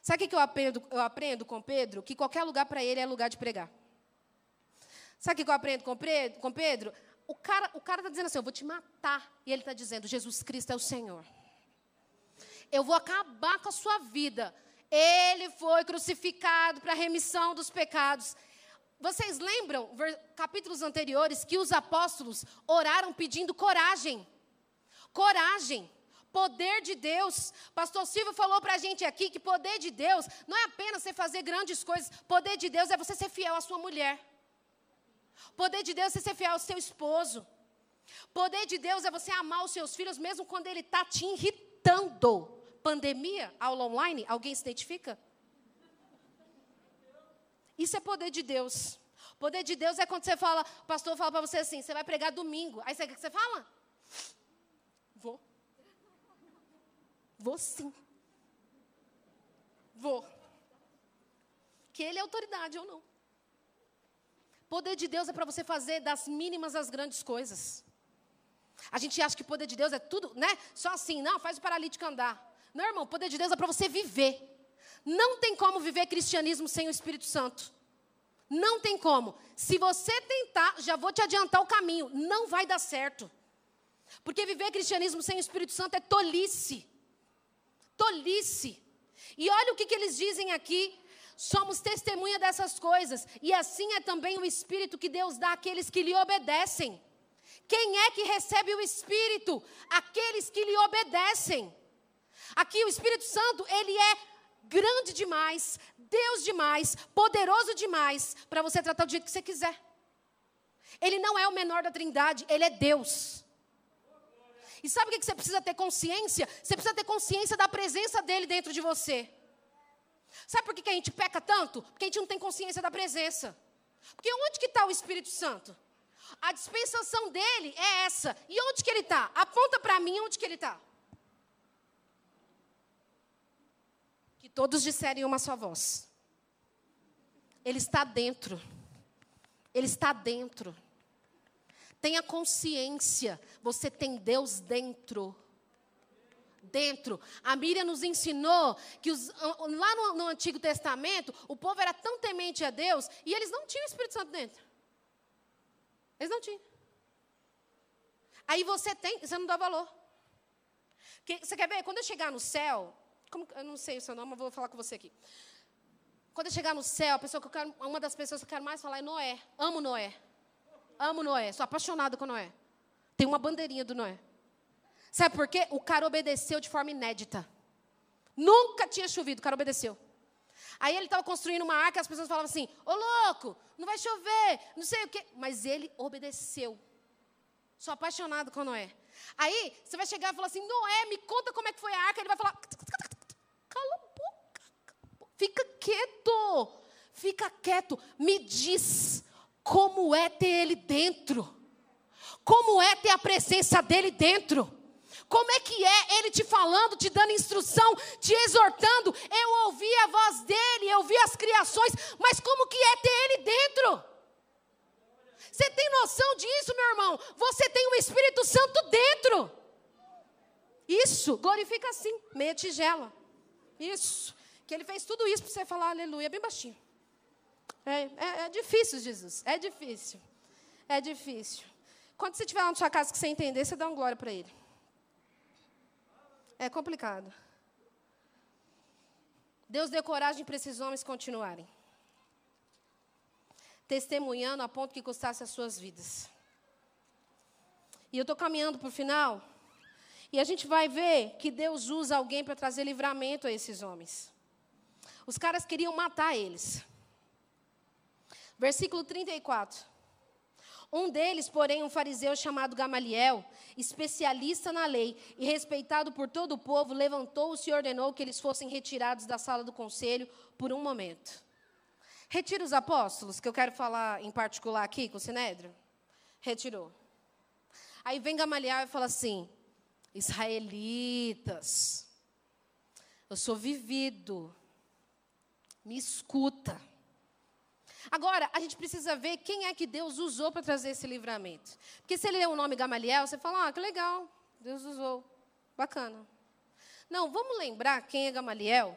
Sabe o que eu aprendo, eu aprendo com Pedro? Que qualquer lugar para ele é lugar de pregar. Sabe o que eu aprendo com Pedro? Com Pedro? O cara o está dizendo assim: Eu vou te matar. E ele está dizendo: Jesus Cristo é o Senhor. Eu vou acabar com a sua vida. Ele foi crucificado para a remissão dos pecados. Vocês lembram, capítulos anteriores, que os apóstolos oraram pedindo coragem? Coragem. Poder de Deus. Pastor Silvio falou para a gente aqui que poder de Deus não é apenas você fazer grandes coisas. Poder de Deus é você ser fiel à sua mulher. Poder de Deus é ser fiel ao seu esposo. Poder de Deus é você amar os seus filhos mesmo quando ele está te irritando pandemia, aula online, alguém se identifica? Isso é poder de Deus. Poder de Deus é quando você fala, o pastor fala para você assim, você vai pregar domingo. Aí você o que você fala? Vou. Vou sim. Vou. Que ele é autoridade ou não. Poder de Deus é para você fazer das mínimas às grandes coisas. A gente acha que poder de Deus é tudo, né? Só assim, não, faz o paralítico andar. Não, irmão, o poder de Deus é para você viver. Não tem como viver cristianismo sem o Espírito Santo. Não tem como. Se você tentar, já vou te adiantar o caminho, não vai dar certo. Porque viver cristianismo sem o Espírito Santo é tolice. Tolice. E olha o que, que eles dizem aqui. Somos testemunha dessas coisas. E assim é também o Espírito que Deus dá àqueles que lhe obedecem. Quem é que recebe o Espírito? Aqueles que lhe obedecem. Aqui o Espírito Santo, ele é grande demais, Deus demais, poderoso demais para você tratar do jeito que você quiser. Ele não é o menor da Trindade, ele é Deus. E sabe o que você precisa ter consciência? Você precisa ter consciência da presença dele dentro de você. Sabe por que a gente peca tanto? Porque a gente não tem consciência da presença. Porque onde que está o Espírito Santo? A dispensação dele é essa. E onde que ele está? Aponta para mim onde que ele está. Que todos disserem uma só voz. Ele está dentro. Ele está dentro. Tenha consciência, você tem Deus dentro. Dentro. A Miriam nos ensinou que os, lá no, no Antigo Testamento, o povo era tão temente a Deus e eles não tinham o Espírito Santo dentro. Eles não tinham. Aí você tem, você não dá valor. Você quer ver? Quando eu chegar no céu, como, eu não sei o seu nome, mas vou falar com você aqui. Quando eu chegar no céu, a pessoa que eu quero, uma das pessoas que eu quero mais falar é Noé. Amo Noé. Amo Noé. Sou apaixonada com Noé. Tem uma bandeirinha do Noé. Sabe por quê? O cara obedeceu de forma inédita. Nunca tinha chovido, o cara obedeceu. Aí ele estava construindo uma arca, as pessoas falavam assim: Ô louco, não vai chover, não sei o quê. Mas ele obedeceu. Sou apaixonado com Noé. Aí você vai chegar e falar assim: Noé, me conta como é que foi a arca. Ele vai falar: Cala a boca, fica quieto, fica quieto, me diz como é ter ele dentro, como é ter a presença dele dentro. Como é que é ele te falando, te dando instrução, te exortando? Eu ouvi a voz dele, eu vi as criações, mas como que é ter ele dentro? Você tem noção disso, meu irmão? Você tem o Espírito Santo dentro. Isso, glorifica assim, meia tigela. Isso. Que ele fez tudo isso para você falar aleluia, bem baixinho. É, é, é, difícil, Jesus. É difícil. É difícil. Quando você estiver lá na sua casa que você entender, você dá um glória para ele. É complicado. Deus deu coragem para esses homens continuarem. Testemunhando a ponto que custasse as suas vidas. E eu estou caminhando para o final. E a gente vai ver que Deus usa alguém para trazer livramento a esses homens. Os caras queriam matar eles. Versículo 34. Um deles, porém, um fariseu chamado Gamaliel, especialista na lei e respeitado por todo o povo, levantou-se e ordenou que eles fossem retirados da sala do conselho por um momento. Retira os apóstolos, que eu quero falar em particular aqui com o Sinédrio. Retirou. Aí vem Gamaliel e fala assim: Israelitas, eu sou vivido, me escuta. Agora, a gente precisa ver quem é que Deus usou para trazer esse livramento. Porque se ele é o nome Gamaliel, você fala, ah, que legal, Deus usou. Bacana. Não, vamos lembrar quem é Gamaliel?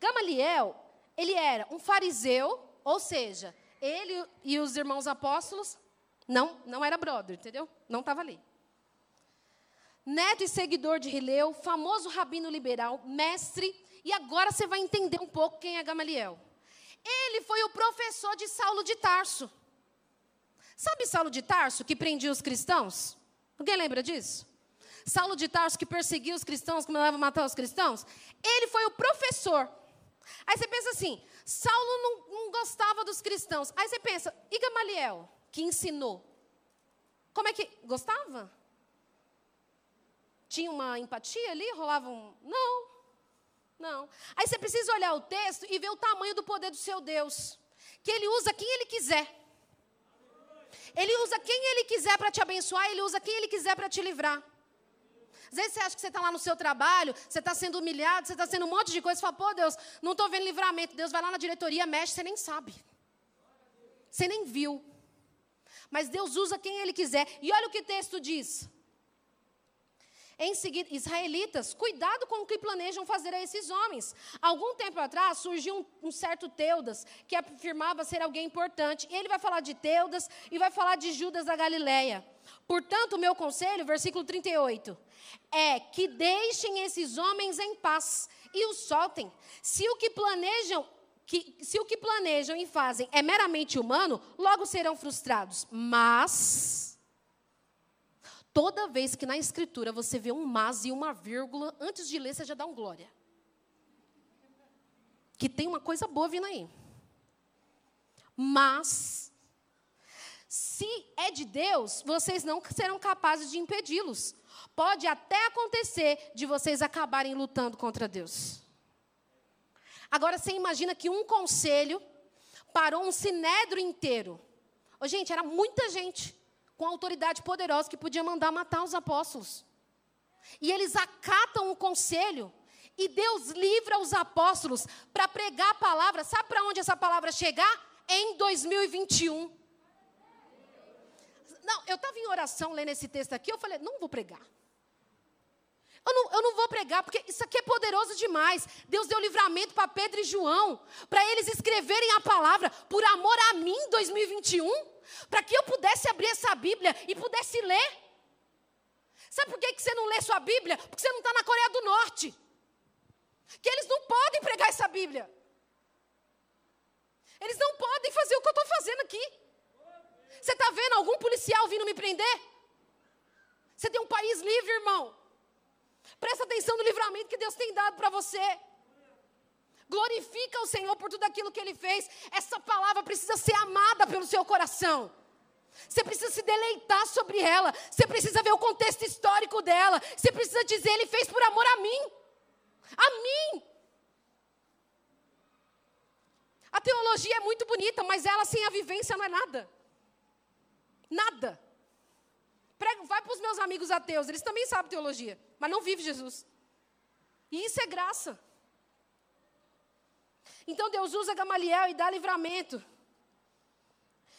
Gamaliel, ele era um fariseu, ou seja, ele e os irmãos apóstolos não, não era brother, entendeu? Não estava ali. Neto e seguidor de Rileu, famoso rabino liberal, mestre, e agora você vai entender um pouco quem é Gamaliel. Ele foi o professor de Saulo de Tarso. Sabe Saulo de Tarso que prendia os cristãos? Alguém lembra disso? Saulo de Tarso que perseguia os cristãos, que mandava matar os cristãos? Ele foi o professor. Aí você pensa assim: Saulo não, não gostava dos cristãos. Aí você pensa, e Gamaliel, que ensinou? Como é que. Gostava? Tinha uma empatia ali? Rolava um. Não. Não. Aí você precisa olhar o texto e ver o tamanho do poder do seu Deus. Que ele usa quem ele quiser. Ele usa quem ele quiser para te abençoar, ele usa quem ele quiser para te livrar. Às vezes você acha que você está lá no seu trabalho, você está sendo humilhado, você está sendo um monte de coisa, você fala, pô, Deus, não estou vendo livramento. Deus vai lá na diretoria, mexe, você nem sabe. Você nem viu. Mas Deus usa quem Ele quiser. E olha o que o texto diz. Em seguida, israelitas, cuidado com o que planejam fazer a esses homens. Algum tempo atrás surgiu um, um, certo Teudas que afirmava ser alguém importante. Ele vai falar de Teudas e vai falar de Judas da Galileia. Portanto, o meu conselho, versículo 38, é que deixem esses homens em paz e os soltem. Se o que planejam que, se o que planejam e fazem é meramente humano, logo serão frustrados. Mas Toda vez que na escritura você vê um mas e uma vírgula, antes de ler você já dá um glória. Que tem uma coisa boa vindo aí. Mas, se é de Deus, vocês não serão capazes de impedi-los. Pode até acontecer de vocês acabarem lutando contra Deus. Agora você imagina que um conselho parou um sinédrio inteiro. Oh, gente, era muita gente com autoridade poderosa que podia mandar matar os apóstolos. E eles acatam o conselho e Deus livra os apóstolos para pregar a palavra. Sabe para onde essa palavra chegar? Em 2021. Não, eu estava em oração lendo esse texto aqui, eu falei, não vou pregar. Eu não, eu não, vou pregar, porque isso aqui é poderoso demais. Deus deu livramento para Pedro e João, para eles escreverem a palavra por amor a mim em 2021 para que eu pudesse abrir essa Bíblia e pudesse ler. Sabe por que você não lê sua Bíblia? Porque você não está na Coreia do Norte. Que eles não podem pregar essa Bíblia. Eles não podem fazer o que eu estou fazendo aqui. Você está vendo algum policial vindo me prender? Você tem um país livre, irmão. Presta atenção no livramento que Deus tem dado para você. Glorifica o Senhor por tudo aquilo que Ele fez. Essa palavra precisa ser amada pelo seu coração. Você precisa se deleitar sobre ela. Você precisa ver o contexto histórico dela. Você precisa dizer: Ele fez por amor a mim. A mim. A teologia é muito bonita, mas ela sem a vivência não é nada. Nada. vai para os meus amigos ateus, eles também sabem teologia, mas não vivem Jesus. E isso é graça. Então Deus usa Gamaliel e dá livramento.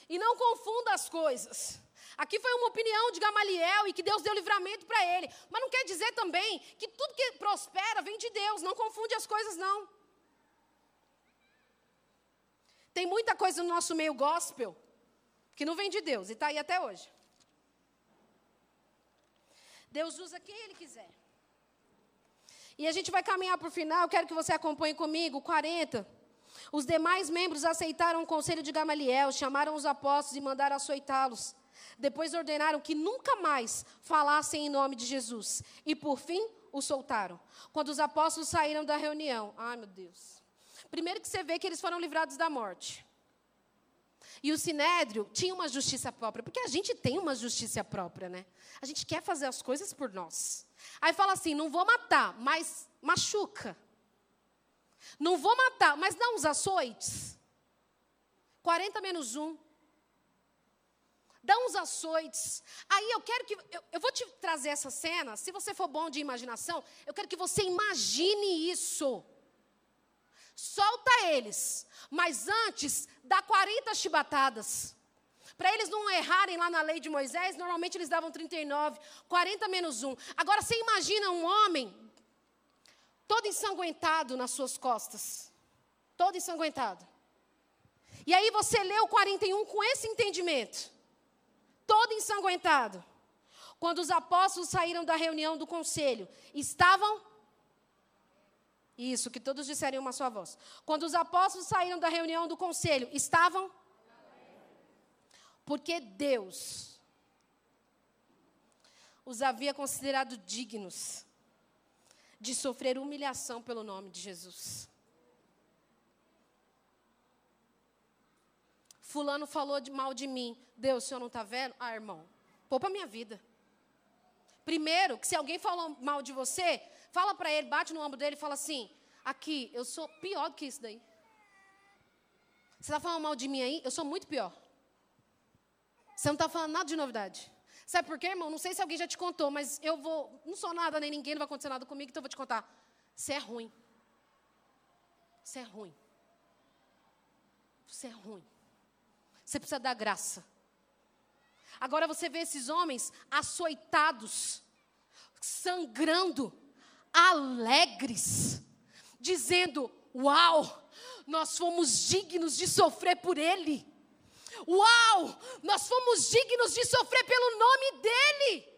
E não confunda as coisas. Aqui foi uma opinião de Gamaliel e que Deus deu livramento para ele. Mas não quer dizer também que tudo que prospera vem de Deus. Não confunde as coisas, não. Tem muita coisa no nosso meio gospel que não vem de Deus e está aí até hoje. Deus usa quem Ele quiser. E a gente vai caminhar para o final. Quero que você acompanhe comigo. 40. Os demais membros aceitaram o conselho de Gamaliel, chamaram os apóstolos e mandaram açoitá-los. Depois ordenaram que nunca mais falassem em nome de Jesus. E por fim, o soltaram. Quando os apóstolos saíram da reunião, ai meu Deus. Primeiro que você vê que eles foram livrados da morte. E o sinédrio tinha uma justiça própria, porque a gente tem uma justiça própria, né? A gente quer fazer as coisas por nós. Aí fala assim: não vou matar, mas machuca. Não vou matar, mas dá uns açoites. 40 menos 1. Dá uns açoites. Aí eu quero que. Eu, eu, vou te trazer essa cena. Se você for bom de imaginação, eu quero que você imagine isso. Solta eles. Mas antes, dá 40 chibatadas. Para eles não errarem lá na lei de Moisés, normalmente eles davam 39, 40 menos 1. Agora você imagina um homem todo ensanguentado nas suas costas. Todo ensanguentado. E aí você lê o 41 com esse entendimento. Todo ensanguentado. Quando os apóstolos saíram da reunião do conselho, estavam. Isso, que todos disseriam uma só voz. Quando os apóstolos saíram da reunião do conselho, estavam. Porque Deus os havia considerado dignos de sofrer humilhação pelo nome de Jesus. Fulano falou de mal de mim. Deus, o senhor não está vendo? Ah, irmão, poupa minha vida. Primeiro, que se alguém falou mal de você, fala para ele, bate no ombro dele e fala assim: aqui, eu sou pior do que isso daí. Você está falando mal de mim aí? Eu sou muito pior. Você não está falando nada de novidade. Sabe por quê, irmão? Não sei se alguém já te contou, mas eu vou. Não sou nada, nem ninguém, não vai acontecer nada comigo, então eu vou te contar. Você é ruim. Você é ruim. Você é ruim. Você precisa da graça. Agora você vê esses homens açoitados sangrando, alegres, dizendo: Uau, nós fomos dignos de sofrer por Ele. Uau, nós fomos dignos de sofrer pelo nome dEle.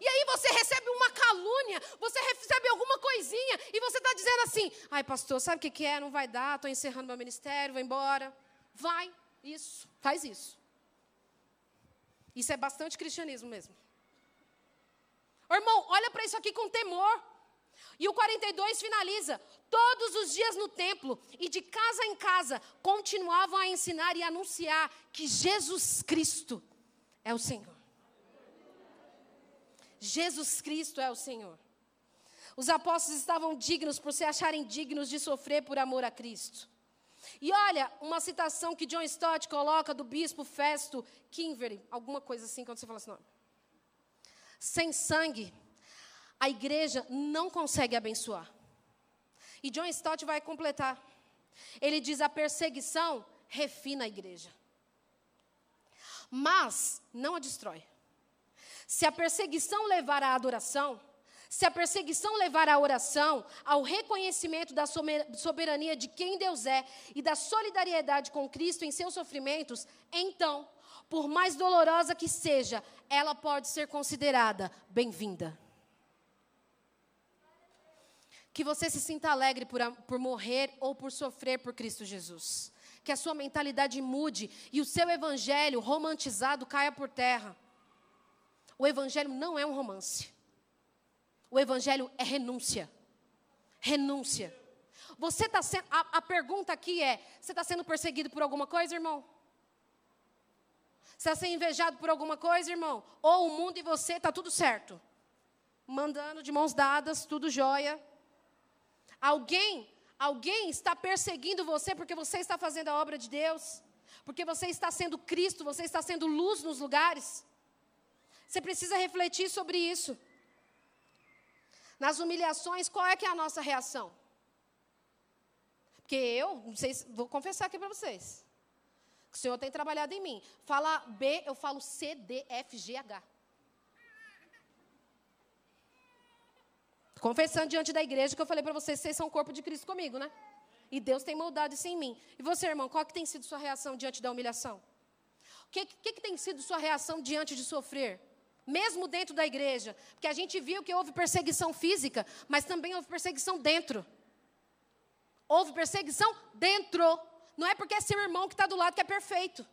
E aí você recebe uma calúnia, você recebe alguma coisinha, e você está dizendo assim: ai, pastor, sabe o que, que é? Não vai dar, estou encerrando meu ministério, vou embora. Vai, isso, faz isso. Isso é bastante cristianismo mesmo. Irmão, olha para isso aqui com temor. E o 42 finaliza: todos os dias no templo e de casa em casa continuavam a ensinar e anunciar que Jesus Cristo é o Senhor. Jesus Cristo é o Senhor. Os apóstolos estavam dignos por se acharem dignos de sofrer por amor a Cristo. E olha, uma citação que John Stott coloca do bispo Festo Kinvery, alguma coisa assim, quando você fala esse nome. Sem sangue, a igreja não consegue abençoar. E John Stott vai completar. Ele diz: a perseguição refina a igreja, mas não a destrói. Se a perseguição levar à adoração, se a perseguição levar à oração, ao reconhecimento da soberania de quem Deus é e da solidariedade com Cristo em seus sofrimentos, então, por mais dolorosa que seja, ela pode ser considerada bem-vinda. Que você se sinta alegre por, por morrer ou por sofrer por Cristo Jesus. Que a sua mentalidade mude e o seu evangelho romantizado caia por terra. O evangelho não é um romance. O evangelho é renúncia. Renúncia. Você está sendo. A, a pergunta aqui é: você está sendo perseguido por alguma coisa, irmão? Você está sendo invejado por alguma coisa, irmão? Ou o mundo e você está tudo certo? Mandando de mãos dadas, tudo jóia. Alguém, alguém está perseguindo você porque você está fazendo a obra de Deus? Porque você está sendo Cristo, você está sendo luz nos lugares? Você precisa refletir sobre isso. Nas humilhações, qual é que é a nossa reação? Porque eu, não sei, vou confessar aqui para vocês. O Senhor tem trabalhado em mim. Fala B, eu falo C, D, F, G, H. Confessando diante da igreja que eu falei para vocês, vocês são o corpo de Cristo comigo, né? E Deus tem moldado isso em mim. E você, irmão, qual que tem sido sua reação diante da humilhação? O que, que, que tem sido sua reação diante de sofrer? mesmo dentro da igreja. Porque a gente viu que houve perseguição física, mas também houve perseguição dentro. Houve perseguição dentro. Não é porque é seu irmão que está do lado que é perfeito.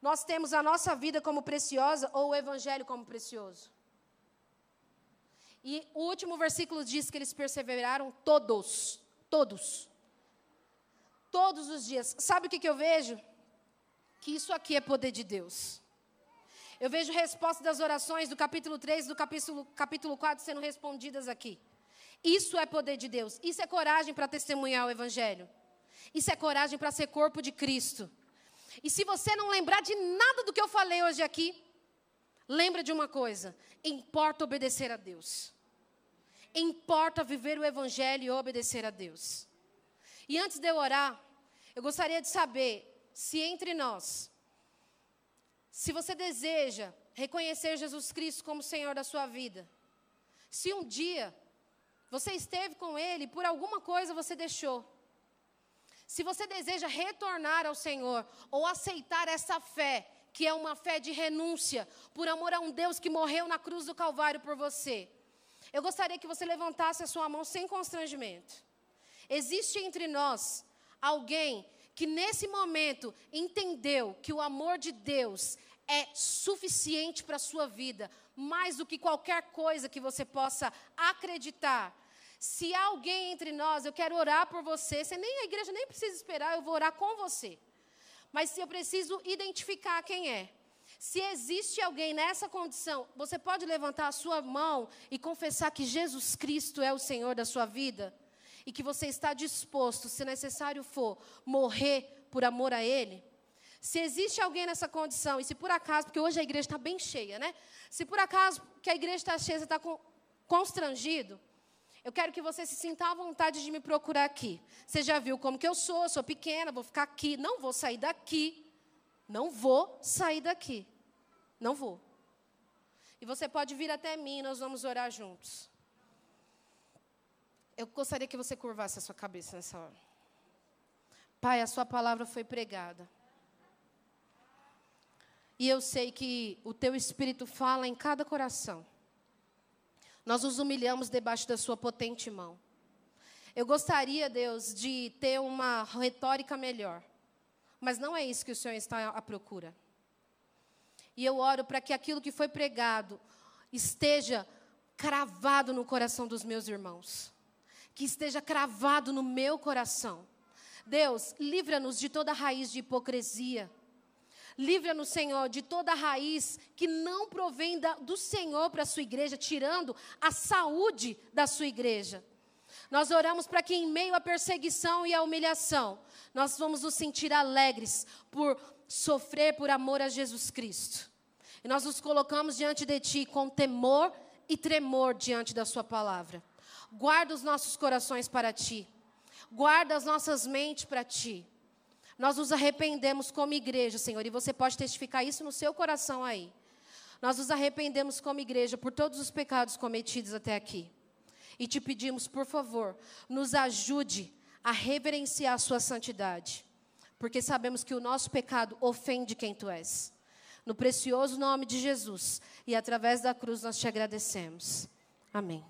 Nós temos a nossa vida como preciosa ou o evangelho como precioso. E o último versículo diz que eles perseveraram todos. Todos. Todos os dias. Sabe o que, que eu vejo? Que isso aqui é poder de Deus. Eu vejo respostas das orações do capítulo 3 do capítulo, capítulo 4 sendo respondidas aqui. Isso é poder de Deus. Isso é coragem para testemunhar o Evangelho. Isso é coragem para ser corpo de Cristo. E se você não lembrar de nada do que eu falei hoje aqui, lembra de uma coisa: importa obedecer a Deus. Importa viver o Evangelho e obedecer a Deus. E antes de eu orar, eu gostaria de saber se entre nós se você deseja reconhecer Jesus Cristo como Senhor da sua vida, se um dia você esteve com Ele, por alguma coisa você deixou, se você deseja retornar ao Senhor ou aceitar essa fé, que é uma fé de renúncia, por amor a um Deus que morreu na cruz do Calvário por você, eu gostaria que você levantasse a sua mão sem constrangimento. Existe entre nós alguém que nesse momento entendeu que o amor de Deus é suficiente para a sua vida, mais do que qualquer coisa que você possa acreditar. Se há alguém entre nós, eu quero orar por você. Você nem a igreja nem precisa esperar, eu vou orar com você. Mas se eu preciso identificar quem é. Se existe alguém nessa condição, você pode levantar a sua mão e confessar que Jesus Cristo é o Senhor da sua vida? e que você está disposto, se necessário for, morrer por amor a Ele? Se existe alguém nessa condição, e se por acaso, porque hoje a igreja está bem cheia, né? Se por acaso que a igreja está cheia, você está constrangido, eu quero que você se sinta à vontade de me procurar aqui. Você já viu como que eu sou, sou pequena, vou ficar aqui, não vou sair daqui. Não vou sair daqui. Não vou. E você pode vir até mim, nós vamos orar juntos. Eu gostaria que você curvasse a sua cabeça nessa hora. Pai, a sua palavra foi pregada. E eu sei que o teu espírito fala em cada coração. Nós nos humilhamos debaixo da sua potente mão. Eu gostaria, Deus, de ter uma retórica melhor. Mas não é isso que o Senhor está à procura. E eu oro para que aquilo que foi pregado esteja cravado no coração dos meus irmãos que esteja cravado no meu coração. Deus, livra-nos de toda raiz de hipocrisia. Livra-nos, Senhor, de toda raiz que não provém da, do Senhor para a sua igreja, tirando a saúde da sua igreja. Nós oramos para que, em meio à perseguição e à humilhação, nós vamos nos sentir alegres por sofrer por amor a Jesus Cristo. E nós nos colocamos diante de Ti com temor e tremor diante da Sua palavra. Guarda os nossos corações para ti. Guarda as nossas mentes para ti. Nós nos arrependemos como igreja, Senhor, e você pode testificar isso no seu coração aí. Nós nos arrependemos como igreja por todos os pecados cometidos até aqui. E te pedimos, por favor, nos ajude a reverenciar a sua santidade, porque sabemos que o nosso pecado ofende quem tu és. No precioso nome de Jesus e através da cruz nós te agradecemos. Amém.